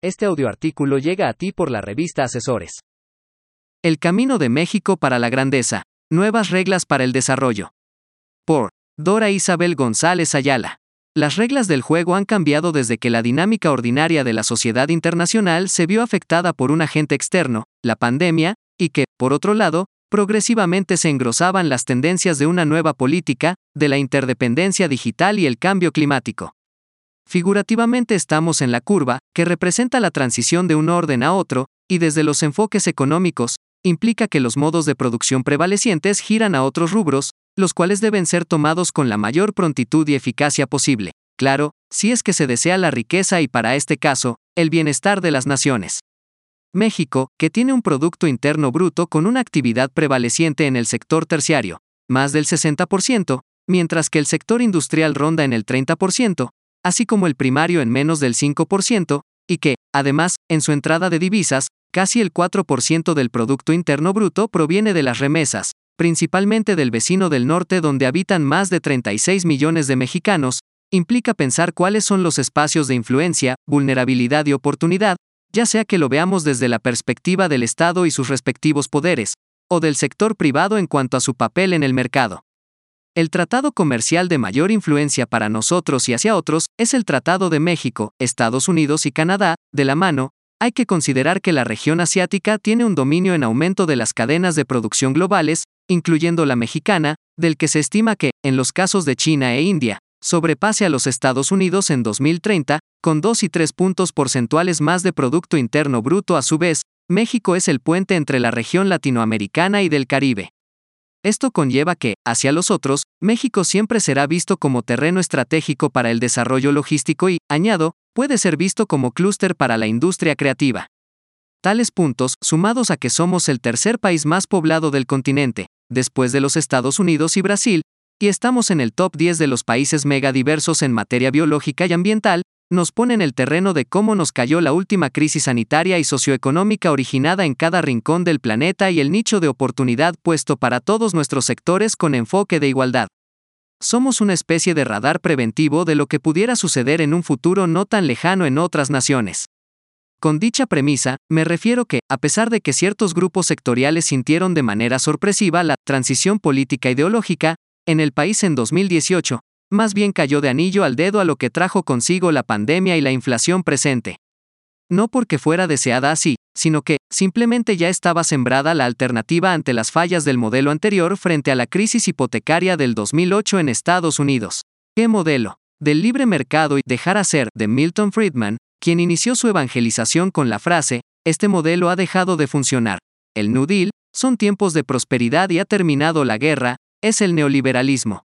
Este audioartículo llega a ti por la revista Asesores. El camino de México para la grandeza. Nuevas reglas para el desarrollo. Por Dora Isabel González Ayala. Las reglas del juego han cambiado desde que la dinámica ordinaria de la sociedad internacional se vio afectada por un agente externo, la pandemia, y que, por otro lado, progresivamente se engrosaban las tendencias de una nueva política, de la interdependencia digital y el cambio climático. Figurativamente estamos en la curva, que representa la transición de un orden a otro, y desde los enfoques económicos, implica que los modos de producción prevalecientes giran a otros rubros, los cuales deben ser tomados con la mayor prontitud y eficacia posible. Claro, si es que se desea la riqueza y para este caso, el bienestar de las naciones. México, que tiene un Producto Interno Bruto con una actividad prevaleciente en el sector terciario, más del 60%, mientras que el sector industrial ronda en el 30%, así como el primario en menos del 5%, y que, además, en su entrada de divisas, casi el 4% del Producto Interno Bruto proviene de las remesas, principalmente del vecino del norte donde habitan más de 36 millones de mexicanos, implica pensar cuáles son los espacios de influencia, vulnerabilidad y oportunidad, ya sea que lo veamos desde la perspectiva del Estado y sus respectivos poderes, o del sector privado en cuanto a su papel en el mercado. El tratado comercial de mayor influencia para nosotros y hacia otros es el Tratado de México, Estados Unidos y Canadá, de la mano, hay que considerar que la región asiática tiene un dominio en aumento de las cadenas de producción globales, incluyendo la mexicana, del que se estima que, en los casos de China e India, sobrepase a los Estados Unidos en 2030, con 2 y 3 puntos porcentuales más de Producto Interno Bruto a su vez, México es el puente entre la región latinoamericana y del Caribe. Esto conlleva que, hacia los otros, México siempre será visto como terreno estratégico para el desarrollo logístico y, añado, puede ser visto como clúster para la industria creativa. Tales puntos, sumados a que somos el tercer país más poblado del continente, después de los Estados Unidos y Brasil, y estamos en el top 10 de los países megadiversos en materia biológica y ambiental, nos pone en el terreno de cómo nos cayó la última crisis sanitaria y socioeconómica originada en cada rincón del planeta y el nicho de oportunidad puesto para todos nuestros sectores con enfoque de igualdad. Somos una especie de radar preventivo de lo que pudiera suceder en un futuro no tan lejano en otras naciones. Con dicha premisa, me refiero que, a pesar de que ciertos grupos sectoriales sintieron de manera sorpresiva la transición política ideológica, en el país en 2018, más bien cayó de anillo al dedo a lo que trajo consigo la pandemia y la inflación presente. No porque fuera deseada así, sino que, simplemente ya estaba sembrada la alternativa ante las fallas del modelo anterior frente a la crisis hipotecaria del 2008 en Estados Unidos. ¿Qué modelo? Del libre mercado y dejar hacer, de Milton Friedman, quien inició su evangelización con la frase, este modelo ha dejado de funcionar. El New Deal, son tiempos de prosperidad y ha terminado la guerra, es el neoliberalismo.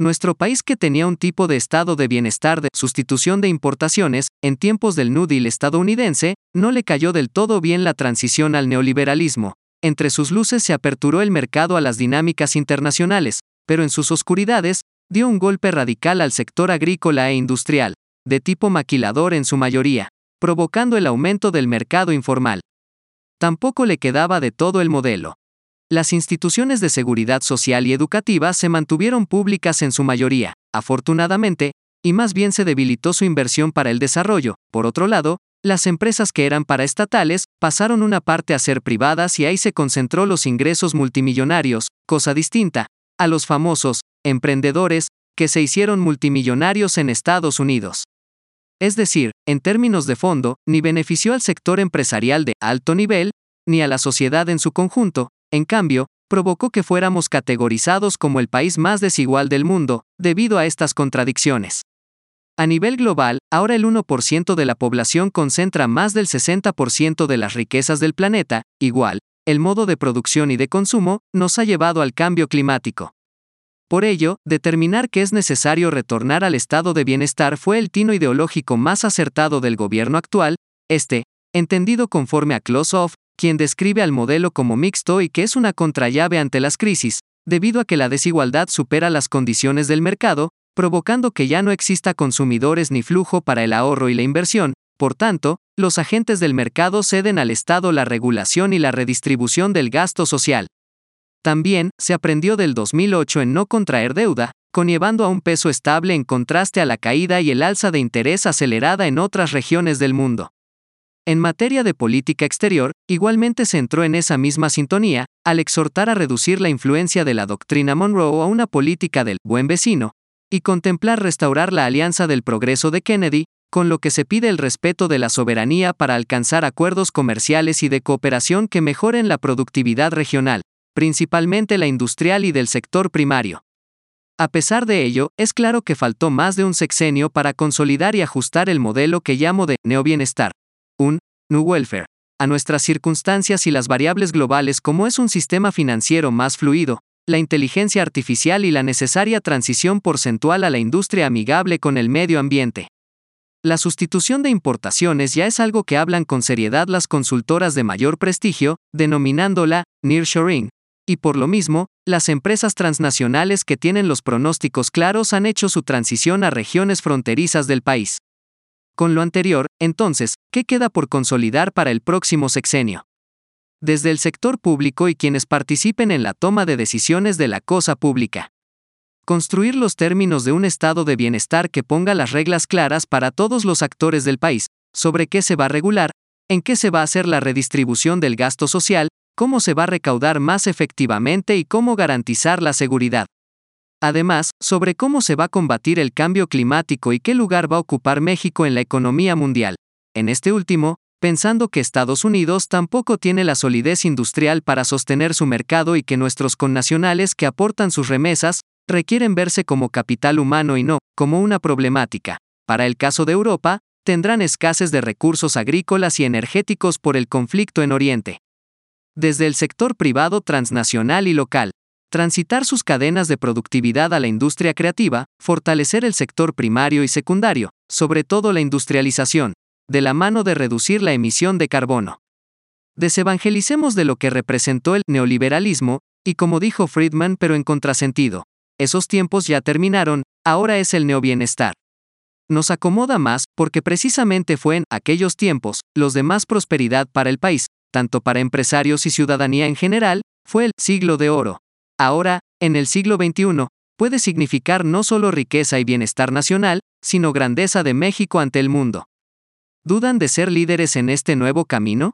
Nuestro país que tenía un tipo de estado de bienestar de sustitución de importaciones, en tiempos del New Deal estadounidense, no le cayó del todo bien la transición al neoliberalismo. Entre sus luces se aperturó el mercado a las dinámicas internacionales, pero en sus oscuridades, dio un golpe radical al sector agrícola e industrial, de tipo maquilador en su mayoría, provocando el aumento del mercado informal. Tampoco le quedaba de todo el modelo. Las instituciones de seguridad social y educativa se mantuvieron públicas en su mayoría, afortunadamente, y más bien se debilitó su inversión para el desarrollo. Por otro lado, las empresas que eran para estatales pasaron una parte a ser privadas y ahí se concentró los ingresos multimillonarios, cosa distinta, a los famosos emprendedores que se hicieron multimillonarios en Estados Unidos. Es decir, en términos de fondo, ni benefició al sector empresarial de alto nivel, ni a la sociedad en su conjunto, en cambio, provocó que fuéramos categorizados como el país más desigual del mundo, debido a estas contradicciones. A nivel global, ahora el 1% de la población concentra más del 60% de las riquezas del planeta, igual, el modo de producción y de consumo nos ha llevado al cambio climático. Por ello, determinar que es necesario retornar al estado de bienestar fue el tino ideológico más acertado del gobierno actual, este, entendido conforme a Klosoff, quien describe al modelo como mixto y que es una contrallave ante las crisis, debido a que la desigualdad supera las condiciones del mercado, provocando que ya no exista consumidores ni flujo para el ahorro y la inversión, por tanto, los agentes del mercado ceden al Estado la regulación y la redistribución del gasto social. También, se aprendió del 2008 en no contraer deuda, conllevando a un peso estable en contraste a la caída y el alza de interés acelerada en otras regiones del mundo. En materia de política exterior, igualmente se entró en esa misma sintonía, al exhortar a reducir la influencia de la doctrina Monroe a una política del buen vecino, y contemplar restaurar la alianza del progreso de Kennedy, con lo que se pide el respeto de la soberanía para alcanzar acuerdos comerciales y de cooperación que mejoren la productividad regional, principalmente la industrial y del sector primario. A pesar de ello, es claro que faltó más de un sexenio para consolidar y ajustar el modelo que llamo de neobienestar, un New Welfare, a nuestras circunstancias y las variables globales como es un sistema financiero más fluido, la inteligencia artificial y la necesaria transición porcentual a la industria amigable con el medio ambiente. La sustitución de importaciones ya es algo que hablan con seriedad las consultoras de mayor prestigio, denominándola nearshoring. Y por lo mismo, las empresas transnacionales que tienen los pronósticos claros han hecho su transición a regiones fronterizas del país. Con lo anterior, entonces, ¿qué queda por consolidar para el próximo sexenio? Desde el sector público y quienes participen en la toma de decisiones de la cosa pública. Construir los términos de un estado de bienestar que ponga las reglas claras para todos los actores del país, sobre qué se va a regular, en qué se va a hacer la redistribución del gasto social, cómo se va a recaudar más efectivamente y cómo garantizar la seguridad. Además, sobre cómo se va a combatir el cambio climático y qué lugar va a ocupar México en la economía mundial. En este último, pensando que Estados Unidos tampoco tiene la solidez industrial para sostener su mercado y que nuestros connacionales que aportan sus remesas, requieren verse como capital humano y no, como una problemática. Para el caso de Europa, tendrán escasez de recursos agrícolas y energéticos por el conflicto en Oriente. Desde el sector privado transnacional y local, transitar sus cadenas de productividad a la industria creativa, fortalecer el sector primario y secundario, sobre todo la industrialización, de la mano de reducir la emisión de carbono. Desevangelicemos de lo que representó el neoliberalismo, y como dijo Friedman pero en contrasentido, esos tiempos ya terminaron, ahora es el neobienestar. Nos acomoda más porque precisamente fue en aquellos tiempos los de más prosperidad para el país, tanto para empresarios y ciudadanía en general, fue el siglo de oro. Ahora, en el siglo XXI, puede significar no solo riqueza y bienestar nacional, sino grandeza de México ante el mundo. ¿Dudan de ser líderes en este nuevo camino?